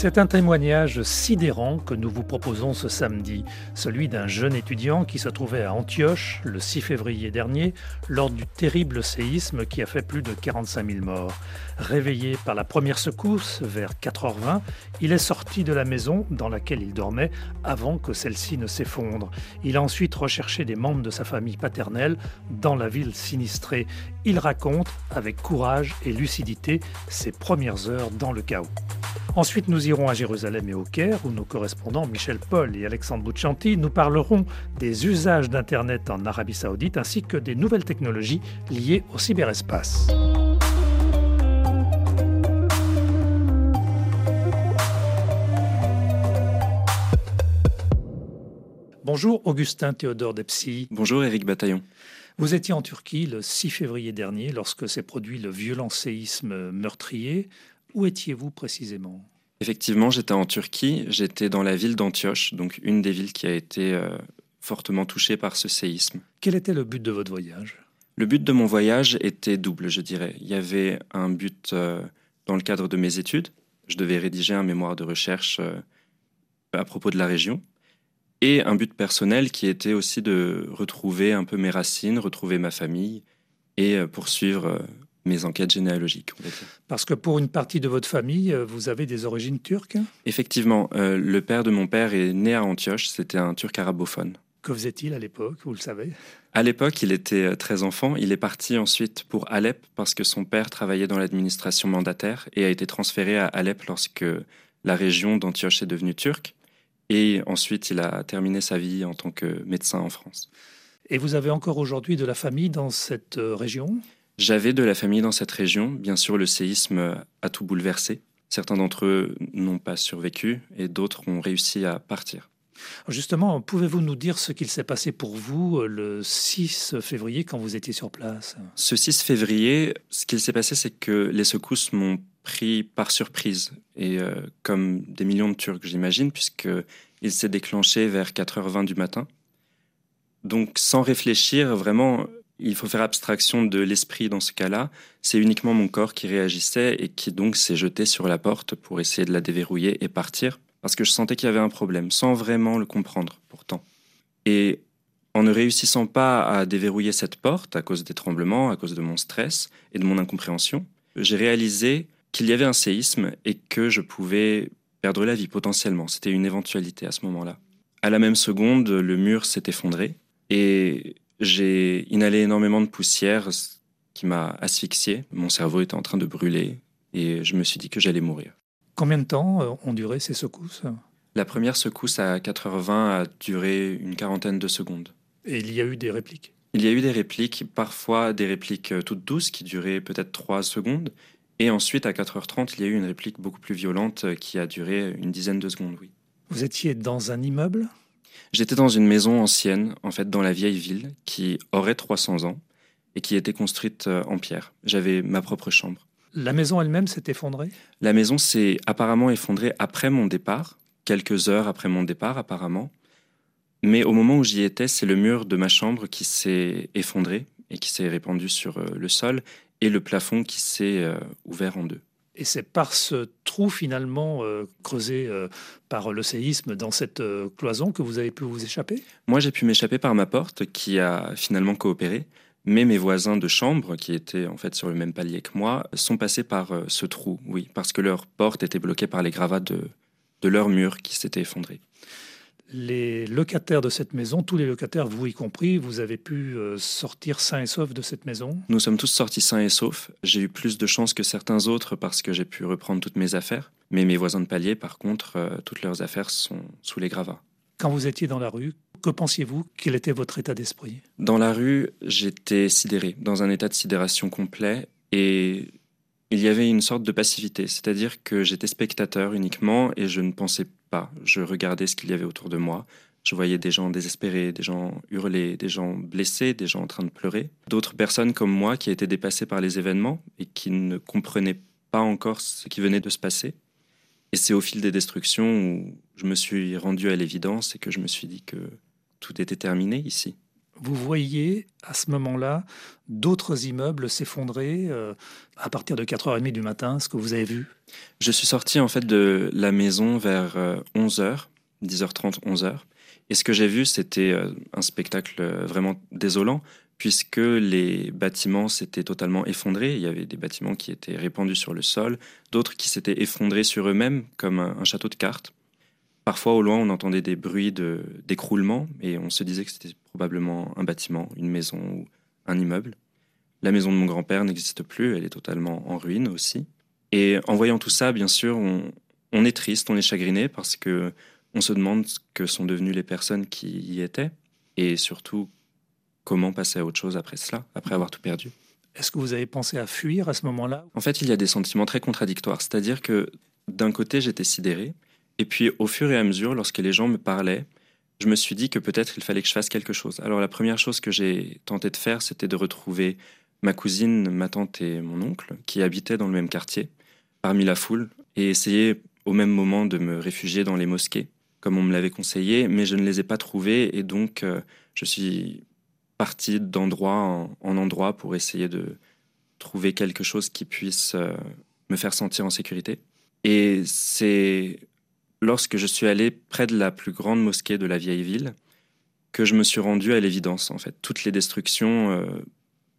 C'est un témoignage sidérant que nous vous proposons ce samedi, celui d'un jeune étudiant qui se trouvait à Antioche le 6 février dernier lors du terrible séisme qui a fait plus de 45 000 morts. Réveillé par la première secousse vers 4h20, il est sorti de la maison dans laquelle il dormait avant que celle-ci ne s'effondre. Il a ensuite recherché des membres de sa famille paternelle dans la ville sinistrée. Il raconte avec courage et lucidité ses premières heures dans le chaos. Ensuite, nous irons à Jérusalem et au Caire, où nos correspondants Michel Paul et Alexandre Bouchanti nous parleront des usages d'Internet en Arabie saoudite ainsi que des nouvelles technologies liées au cyberespace. Bonjour Augustin Théodore Depsy. Bonjour Éric Bataillon. Vous étiez en Turquie le 6 février dernier lorsque s'est produit le violent séisme meurtrier. Où étiez-vous précisément? Effectivement, j'étais en Turquie, j'étais dans la ville d'Antioche, donc une des villes qui a été euh, fortement touchée par ce séisme. Quel était le but de votre voyage? Le but de mon voyage était double, je dirais. Il y avait un but euh, dans le cadre de mes études. Je devais rédiger un mémoire de recherche euh, à propos de la région. Et un but personnel qui était aussi de retrouver un peu mes racines, retrouver ma famille et poursuivre mes enquêtes généalogiques. Parce que pour une partie de votre famille, euh, vous avez des origines turques Effectivement, euh, le père de mon père est né à Antioche, c'était un turc arabophone. Que faisait-il à l'époque, vous le savez? À l'époque, il était euh, très enfant. Il est parti ensuite pour Alep parce que son père travaillait dans l'administration mandataire et a été transféré à Alep lorsque la région d'Antioche est devenue turque. Et ensuite, il a terminé sa vie en tant que médecin en France. Et vous avez encore aujourd'hui de la famille dans cette région? J'avais de la famille dans cette région. Bien sûr, le séisme a tout bouleversé. Certains d'entre eux n'ont pas survécu et d'autres ont réussi à partir. Justement, pouvez-vous nous dire ce qu'il s'est passé pour vous euh, le 6 février quand vous étiez sur place? Ce 6 février, ce qu'il s'est passé, c'est que les secousses m'ont pris par surprise, et euh, comme des millions de Turcs, j'imagine, puisqu'il s'est déclenché vers 4h20 du matin. Donc, sans réfléchir, vraiment, il faut faire abstraction de l'esprit dans ce cas-là. C'est uniquement mon corps qui réagissait et qui donc s'est jeté sur la porte pour essayer de la déverrouiller et partir, parce que je sentais qu'il y avait un problème, sans vraiment le comprendre pourtant. Et en ne réussissant pas à déverrouiller cette porte à cause des tremblements, à cause de mon stress et de mon incompréhension, j'ai réalisé qu'il y avait un séisme et que je pouvais perdre la vie potentiellement. C'était une éventualité à ce moment-là. À la même seconde, le mur s'est effondré et j'ai inhalé énormément de poussière qui m'a asphyxié. Mon cerveau était en train de brûler et je me suis dit que j'allais mourir. Combien de temps euh, ont duré ces secousses? La première secousse à 4h20 a duré une quarantaine de secondes. Et il y a eu des répliques? Il y a eu des répliques, parfois des répliques euh, toutes douces qui duraient peut-être 3 secondes. Et ensuite, à 4h30, il y a eu une réplique beaucoup plus violente euh, qui a duré une dizaine de secondes, oui. Vous étiez dans un immeuble? J'étais dans une maison ancienne, en fait, dans la vieille ville, qui aurait 300 ans et qui était construite euh, en pierre. J'avais ma propre chambre. La maison elle-même s'est effondrée? La maison s'est apparemment effondrée après mon départ, quelques heures après mon départ apparemment. Mais au moment où j'y étais, c'est le mur de ma chambre qui s'est effondré et qui s'est répandu sur euh, le sol et le plafond qui s'est euh, ouvert en deux. Et c'est par ce trou finalement euh, creusé euh, par le séisme dans cette euh, cloison que vous avez pu vous échapper? Moi, j'ai pu m'échapper par ma porte qui a finalement coopéré. Mais mes voisins de chambre, qui étaient en fait sur le même palier que moi, sont passés par ce trou, oui, parce que leur porte était bloquée par les gravats de, de leur mur qui s'était effondré les locataires de cette maison, tous les locataires, vous y compris, vous avez pu euh, sortir sains et saufs de cette maison? Nous sommes tous sortis sains et saufs. J'ai eu plus de chance que certains autres parce que j'ai pu reprendre toutes mes affaires. Mais mes voisins de palier, par contre, euh, toutes leurs affaires sont sous les gravats. Quand vous étiez dans la rue, que pensiez-vous? Quel était votre état d'esprit? Dans la rue, j'étais sidéré, dans un état de sidération complet. Et il y avait une sorte de passivité, c'est-à-dire que j'étais spectateur uniquement et je ne pensais Je regardais ce qu'il y avait autour de moi. Je voyais des gens désespérés, des gens hurler, des gens blessés, des gens en train de pleurer. D'autres personnes comme moi qui étaient dépassées par les événements et qui ne comprenaient pas encore ce qui venait de se passer. Et c'est au fil des destructions où je me suis rendu à l'évidence et que je me suis dit que tout était terminé ici. Vous voyez à ce moment-là d'autres immeubles s'effondrer euh, à partir de 4h30 du matin, ce que vous avez vu Je suis sorti en fait de la maison vers 11h, 10h30, 11h. Et ce que j'ai vu, c'était euh, un spectacle vraiment désolant puisque les bâtiments s'étaient totalement effondrés. Il y avait des bâtiments qui étaient répandus sur le sol, d'autres qui s'étaient effondrés sur eux-mêmes, comme un, château de cartes. Parfois, au loin, on entendait des bruits d'écroulement, et on se disait que c'était probablement un bâtiment, une maison ou un immeuble. La maison de mon grand-père n'existe plus, elle est totalement en ruine aussi. Et en voyant tout ça, bien sûr, on, on est triste, on est chagriné, parce que on se demande ce que sont devenues les personnes qui y étaient, et surtout comment passer à autre chose après cela, après avoir tout perdu. Est-ce que vous avez pensé à fuir à ce moment-là? En fait, il y a des sentiments très contradictoires. C'est-à-dire que d'un côté, j'étais sidéré, et puis au fur et à mesure, lorsque les gens me parlaient, je me suis dit que peut-être il fallait que je fasse quelque chose. Alors la première chose que j'ai tenté de faire, c'était de retrouver ma cousine, ma tante et mon oncle, qui habitaient dans le même quartier, parmi la foule, et essayer au même moment de me réfugier dans les mosquées, comme on me l'avait conseillé, mais je ne les ai pas trouvés, et donc euh, je suis parti d'endroit en, endroit pour essayer de trouver quelque chose qui puisse euh, me faire sentir en sécurité. Et c'est lorsque je suis allé près de la plus grande mosquée de la vieille ville que je me suis rendu à l'évidence. En fait, toutes les destructions euh,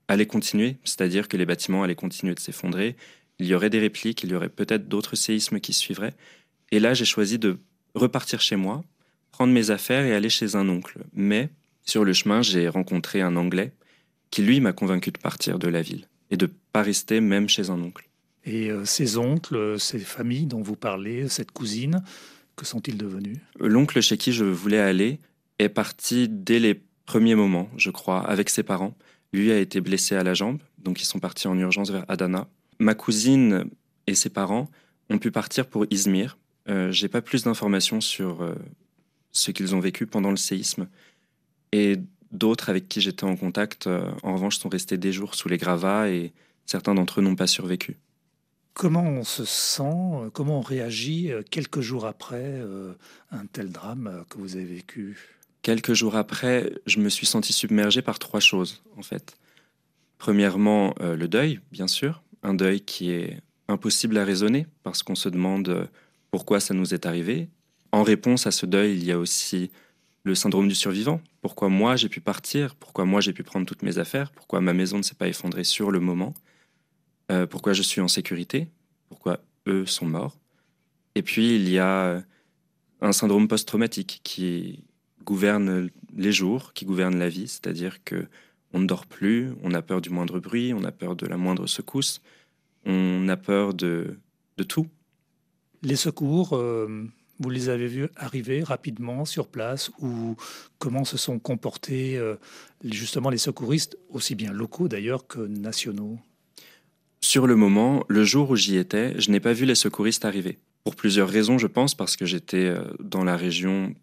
allaient continuer, c'est-à-dire que les bâtiments allaient continuer de s'effondrer. Il y aurait des répliques, il y aurait peut-être d'autres séismes qui suivraient. Et là, j'ai choisi de repartir chez moi, prendre mes affaires et aller chez un oncle. Mais sur le chemin, j'ai rencontré un Anglais qui, lui, m'a convaincu de partir de la ville et de pas rester même chez un oncle. Et euh, ces oncles, ces familles dont vous parlez, cette cousine, que sont-ils devenus? L'oncle chez qui je voulais aller est parti dès les premiers moments, je crois, avec ses parents. Lui a été blessé à la jambe, donc ils sont partis en urgence vers Adana. Ma cousine et ses parents ont pu partir pour Izmir. Euh, J'ai pas plus d'informations sur euh, ce qu'ils ont vécu pendant le séisme. Et d'autres avec qui j'étais en contact, euh, en revanche, sont restés des jours sous les gravats et certains d'entre eux n'ont pas survécu. Comment on se sent, euh, comment on réagit euh, quelques jours après un tel drame que vous avez vécu? Quelques jours après, je me suis senti submergé par trois choses, en fait. Premièrement, le deuil, bien sûr, un deuil qui est impossible à raisonner parce qu'on se demande pourquoi ça nous est arrivé. En réponse à ce deuil, il y a aussi le syndrome du survivant. Pourquoi moi j'ai pu partir? Pourquoi moi j'ai pu prendre toutes mes affaires? Pourquoi ma maison ne s'est pas effondrée sur le moment? Euh, Pourquoi je suis en sécurité? Pourquoi eux sont morts? Et puis il y a un syndrome post-traumatique qui gouverne les jours, qui gouverne la vie, c'est-à-dire que on ne dort plus, on a peur du moindre bruit, on a peur de la moindre secousse, on a peur de, tout. Les secours, euh, vous les avez vus arriver rapidement sur place ou comment se sont comportés euh, justement les secouristes, aussi bien locaux d'ailleurs que nationaux? Sur le moment, le jour où j'y étais, je n'ai pas vu les secouristes arriver. Pour plusieurs raisons, je pense, parce que j'étais euh, dans la région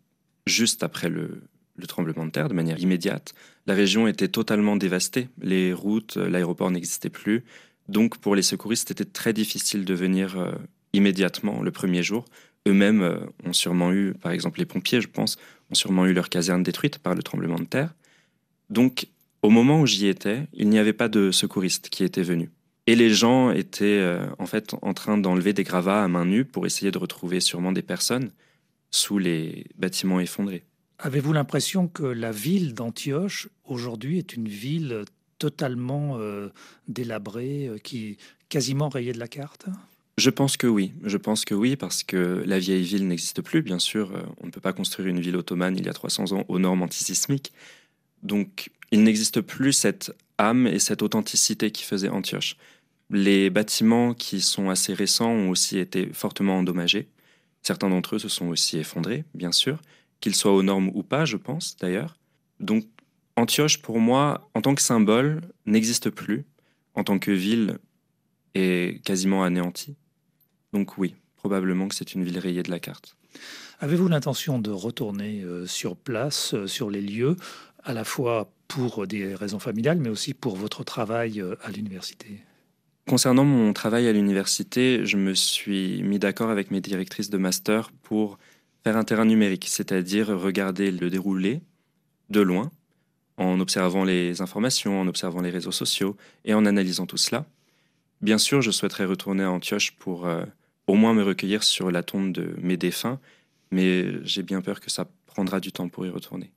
juste après le, le tremblement de terre, de manière immédiate. La région était totalement dévastée. Les routes, euh, l'aéroport n'existait plus. Donc pour les secouristes, c'était très difficile de venir immédiatement le premier jour eux-mêmes euh, ont sûrement eu, par exemple les pompiers, je pense, ont sûrement eu leur caserne détruite par le tremblement de terre. Donc, au moment où j'y étais, il n'y avait pas de secouristes qui étaient venus. Et les gens étaient euh, en fait en train d'enlever des gravats à main nue pour essayer de retrouver sûrement des personnes sous les bâtiments effondrés. Avez-vous l'impression que la ville d'Antioche aujourd'hui est une ville totalement euh, délabrée, qui est quasiment rayée de la carte? Je pense que oui. Je pense que oui, parce que la vieille ville n'existe plus, bien sûr. Euh, on ne peut pas construire une ville ottomane il y a 300 ans aux normes antisismiques. Donc, il n'existe plus cette âme et cette authenticité qui faisait Antioche. Les bâtiments qui sont assez récents ont aussi été fortement endommagés. Certains d'entre eux se sont aussi effondrés, bien sûr, qu'ils soient aux normes ou pas, je pense d'ailleurs. Donc, Antioche, pour moi, en tant que symbole, n'existe plus. En tant que ville, est quasiment anéantie. Donc oui, probablement que c'est une ville rayée de la carte. Avez-vous l'intention de retourner euh, sur place, euh, sur les lieux, à la fois pour des raisons familiales, mais aussi pour votre travail euh, à l'université? Concernant mon travail à l'université, je me suis mis d'accord avec mes directrices de master pour faire un terrain numérique, c'est-à-dire regarder le déroulé de loin, en observant les informations, en observant les réseaux sociaux et en analysant tout cela. Bien sûr, je souhaiterais retourner à Antioche pour euh, au moins me recueillir sur la tombe de mes défunts, mais j'ai bien peur que ça prendra du temps pour y retourner.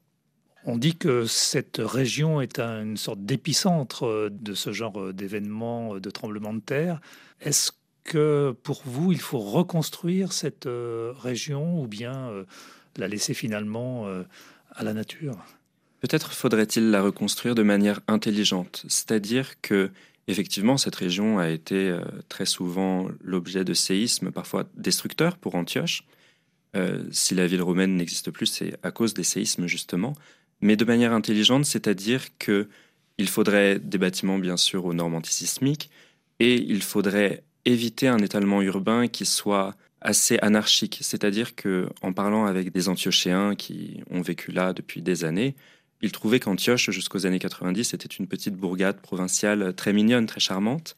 On dit que cette région est une sorte d'épicentre euh, de ce genre euh, d'événements, de tremblements de terre. Est-ce que pour vous, il faut reconstruire cette région ou bien la laisser finalement à la nature? Peut-être faudrait-il la reconstruire de manière intelligente, c'est-à-dire que effectivement cette région a été euh, très souvent l'objet de séismes parfois destructeurs pour Antioche. Euh, si la ville romaine n'existe plus, c'est à cause des séismes justement, mais de manière intelligente, c'est-à-dire que il faudrait des bâtiments bien sûr aux normes antisismiques et il faudrait éviter un étalement urbain qui soit assez anarchique, c'est-à-dire que en parlant avec des Antiochéens qui ont vécu là depuis des années, il trouvait qu'Antioche, jusqu'aux années 90, était une petite bourgade provinciale très mignonne, très charmante.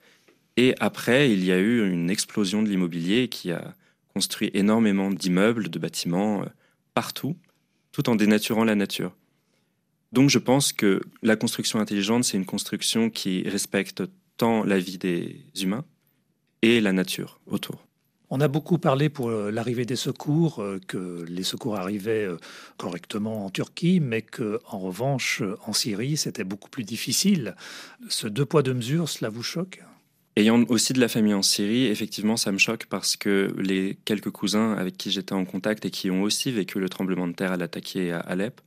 Et après, il y a eu une explosion de l'immobilier qui a construit énormément d'immeubles, de bâtiments euh, partout, tout en dénaturant la nature. Donc je pense que la construction intelligente, c'est une construction qui respecte tant la vie des humains et la nature autour. On a beaucoup parlé pour euh, l'arrivée des secours, euh, que les secours arrivaient euh, correctement en Turquie, mais que en revanche en Syrie c'était beaucoup plus difficile. Ce deux poids deux mesures, cela vous choque? Ayant aussi de la famille en Syrie, effectivement, ça me choque parce que les quelques cousins avec qui j'étais en contact et qui ont aussi vécu le tremblement de terre à l'attaquer à Alep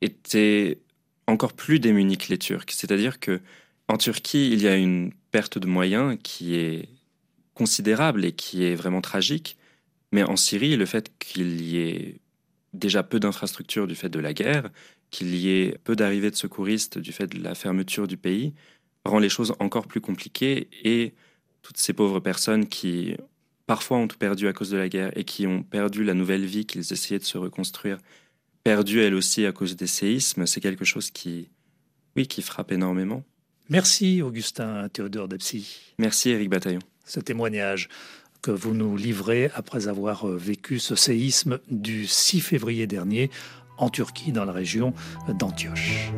étaient encore plus démunis que les Turcs. C'est-à-dire que en Turquie, il y a une perte de moyens qui est considérable et qui est vraiment tragique. Mais en Syrie, le fait qu'il y ait déjà peu d'infrastructures du fait de la guerre, qu'il y ait peu d'arrivées de secouristes du fait de la fermeture du pays, rend les choses encore plus compliquées et toutes ces pauvres personnes qui parfois ont tout perdu à cause de la guerre et qui ont perdu la nouvelle vie qu'ils essayaient de se reconstruire, perdu elles aussi à cause des séismes, c'est quelque chose qui, oui, qui frappe énormément. Merci Augustin Théodore Depsy. Merci Eric Bataillon ce témoignage que vous nous livrez après avoir euh, vécu ce séisme du 6 février dernier en Turquie, dans la région d'Antioche.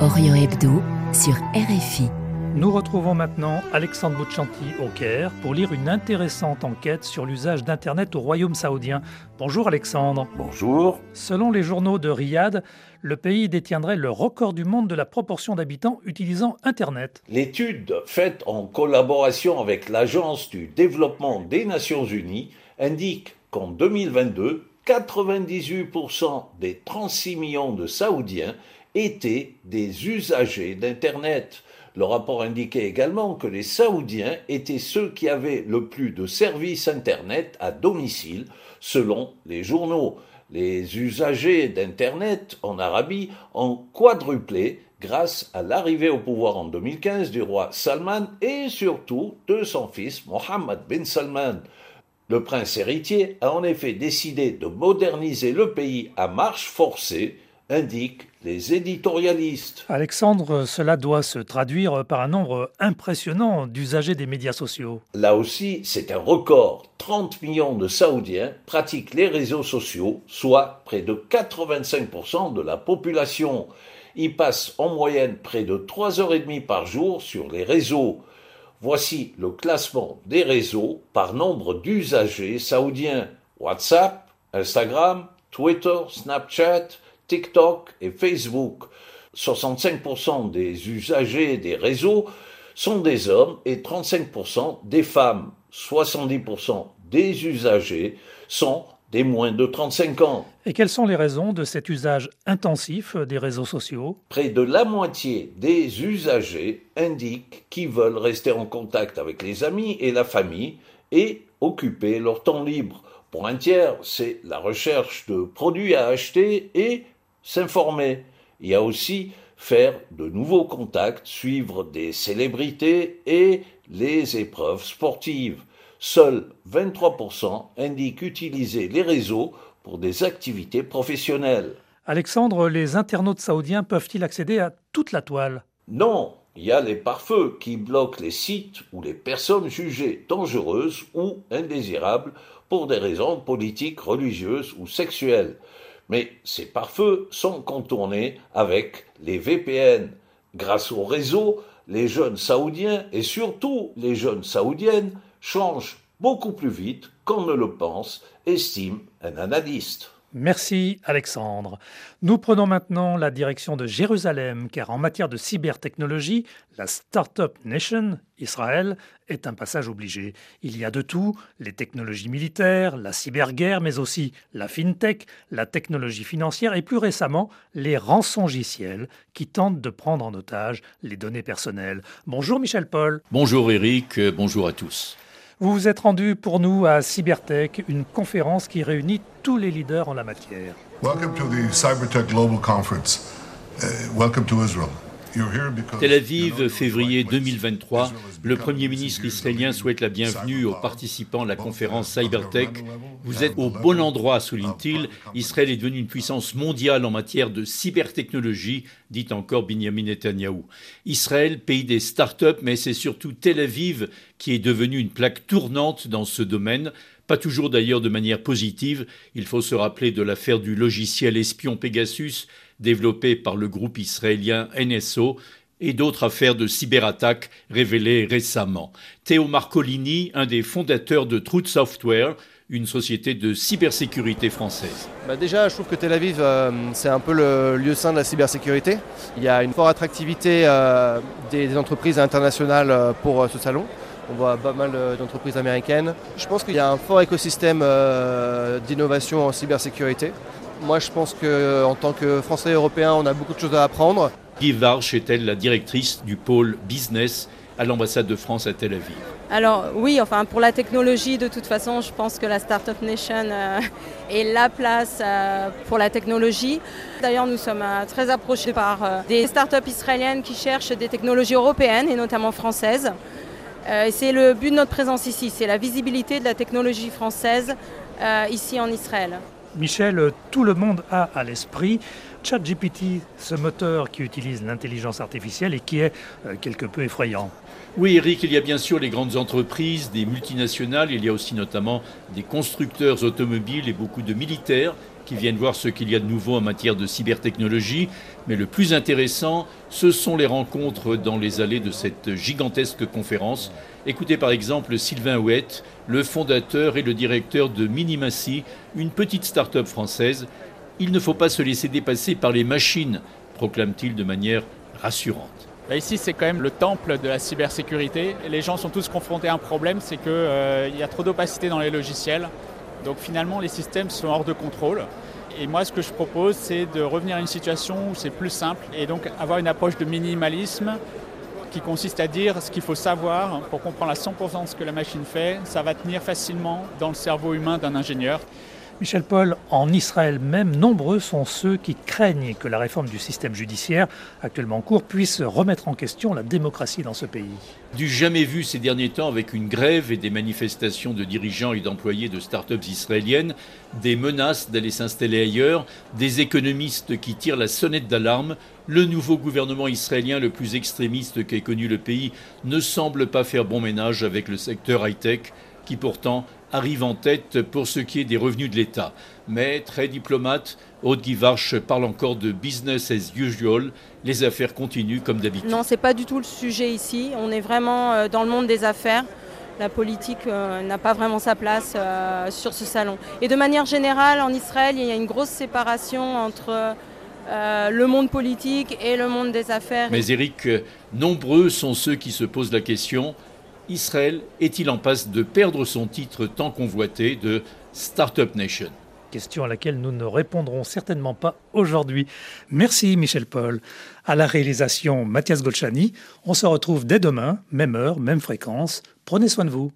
Orient Hebdo sur RFI. Nous retrouvons maintenant Alexandre Bouchanti au Caire pour lire une intéressante enquête sur l'usage d'Internet au Royaume saoudien. Bonjour Alexandre. Bonjour. Selon les journaux de Riyad, le pays détiendrait le record du monde de la proportion d'habitants utilisant Internet. L'étude faite en collaboration avec l'Agence du développement des Nations Unies indique qu'en 2022, 98% des 36 millions de Saoudiens étaient des usagers d'Internet. Le rapport indiquait également que les Saoudiens étaient ceux qui avaient le plus de services Internet à domicile, selon les journaux. Les usagers d'Internet en Arabie ont quadruplé grâce à l'arrivée au pouvoir en 2015 du roi Salman et surtout de son fils Mohammed bin Salman. Le prince héritier a en effet décidé de moderniser le pays à marche forcée indiquent les éditorialistes. Alexandre, cela doit se traduire par un nombre impressionnant d'usagers des médias sociaux. Là aussi, c'est un record. 30 millions de Saoudiens pratiquent les réseaux sociaux, soit près de 85% de la population. Ils passent en moyenne près de 3 heures et demie par jour sur les réseaux. Voici le classement des réseaux par nombre d'usagers saoudiens. WhatsApp, Instagram, Twitter, Snapchat, TikTok et Facebook. 65% des usagers des réseaux sont des hommes et 35% des femmes. 70% des usagers sont des moins de 35 ans. Et quelles sont les raisons de cet usage intensif des réseaux sociaux? Près de la moitié des usagers indiquent qu'ils veulent rester en contact avec les amis et la famille et occuper leur temps libre. Pour un tiers, c'est la recherche de produits à acheter et s'informer. Il y a aussi faire de nouveaux contacts, suivre des célébrités et les épreuves sportives. Seuls 23% indiquent utiliser les réseaux pour des activités professionnelles. Alexandre, les internautes saoudiens peuvent-ils accéder à toute la toile? Non, il y a les pare-feux qui bloquent les sites ou les personnes jugées dangereuses ou indésirables pour des raisons politiques, religieuses ou sexuelles. Mais ces pare-feux sont contournés avec les VPN. Grâce au réseau, les jeunes saoudiens et surtout les jeunes saoudiennes changent beaucoup plus vite qu'on ne le pense, estime un analyste. Merci Alexandre. Nous prenons maintenant la direction de Jérusalem car en matière de cybertechnologie, la Startup Nation, Israël, est un passage obligé. Il y a de tout, les technologies militaires, la cyberguerre, mais aussi la fintech, la technologie financière et plus récemment les rançongiciels qui tentent de prendre en otage les données personnelles. Bonjour Michel Paul. Bonjour Eric, bonjour à tous. Vous vous êtes rendu pour nous à Cybertech, une conférence qui réunit tous les leaders en la matière. Cybertech Global. Uh. Tel Aviv, février 2023, le Premier ministre israélien souhaite la bienvenue aux participants à la conférence Cybertech. Vous êtes au bon endroit, souligne-t-il. Israël est devenu une puissance mondiale en matière de cybertechnologie, dit encore Benjamin Netanyahu. Israël, pays des startups, mais c'est surtout Tel Aviv qui est devenu une plaque tournante dans ce domaine. Pas toujours d'ailleurs de manière positive. Il faut se rappeler de l'affaire du logiciel espion Pegasus développé par le groupe israélien NSO et d'autres affaires de cyberattaques révélées récemment. Théo Marcolini, un des fondateurs de Truth Software, une société de cybersécurité française. Bah déjà, je trouve que Tel Aviv, euh, c'est un peu le lieu sain de la cybersécurité. Il y a une forte attractivité euh, des, entreprises internationales euh, pour ce salon. On voit pas mal d'entreprises américaines. Je pense qu'il y a un fort écosystème d'innovation en cybersécurité. Moi, je pense qu'en tant que Français et Européens, on a beaucoup de choses à apprendre. Guy Varche est-elle la directrice du pôle business à l'ambassade de France à Tel Aviv? Alors oui, enfin pour la technologie, de toute façon, je pense que la Startup Nation euh, est la place euh, pour la technologie. D'ailleurs, nous sommes euh, très approchés par des startups israéliennes qui cherchent des technologies européennes et notamment françaises. et c'est le but de notre présence ici, c'est la visibilité de la technologie française ici en Israël. Michel, tout le monde a à l'esprit ChatGPT, ce moteur qui utilise l'intelligence artificielle et qui est euh, quelque peu effrayant. Oui, Eric, il y a bien sûr les grandes entreprises, des multinationales, il y a aussi notamment des constructeurs automobiles et beaucoup de militaires qui viennent voir ce qu'il y a de nouveau en matière de cybertechnologie. Mais le plus intéressant, ce sont les rencontres dans les allées de cette gigantesque conférence. Écoutez par exemple Sylvain Houette, le fondateur et le directeur de Minimacy, une petite start-up française. Il ne faut pas se laisser dépasser par les machines, proclame-t-il de manière rassurante. Bah, ici, c'est quand même le temple de la cybersécurité. Les gens sont tous confrontés à un problème, c'est qu'il euh, y a trop d'opacité dans les logiciels. Donc finalement, les systèmes sont hors de contrôle. Et moi, ce que je propose, c'est de revenir à une situation où c'est plus simple et donc avoir une approche de minimalisme qui consiste à dire ce qu'il faut savoir pour comprendre à 100% ce que la machine fait. Ça va tenir facilement dans le cerveau humain d'un ingénieur. Michel Paul, en Israël même, nombreux sont ceux qui craignent que la réforme du système judiciaire actuellement en cours puisse remettre en question la démocratie dans ce pays. Du jamais vu ces derniers temps avec une grève et des manifestations de dirigeants et d'employés de start-up israéliennes, des menaces d'aller s'installer ailleurs, des économistes qui tirent la sonnette d'alarme, le nouveau gouvernement israélien le plus extrémiste qu'ait connu le pays ne semble pas faire bon ménage avec le secteur high-tech qui pourtant arrive en tête pour ce qui est des revenus de l'État. Mais, très diplomate, Aude Guivarch parle encore de business as usual. Les affaires continuent comme d'habitude. Non, ce n'est pas du tout le sujet ici. On est vraiment euh, dans le monde des affaires. La politique euh, n'a pas vraiment sa place euh, sur ce salon. Et de manière générale, en Israël, il y a une grosse séparation entre le monde politique et le monde des affaires. Mais Eric, nombreux sont ceux qui se posent la question Israël est-il en passe de perdre son titre tant convoité de Startup Nation Question à laquelle nous ne répondrons certainement pas aujourd'hui. Merci Michel Paul. À la réalisation Mathias Golchani. On se retrouve dès demain, même heure, même fréquence. Prenez soin de vous.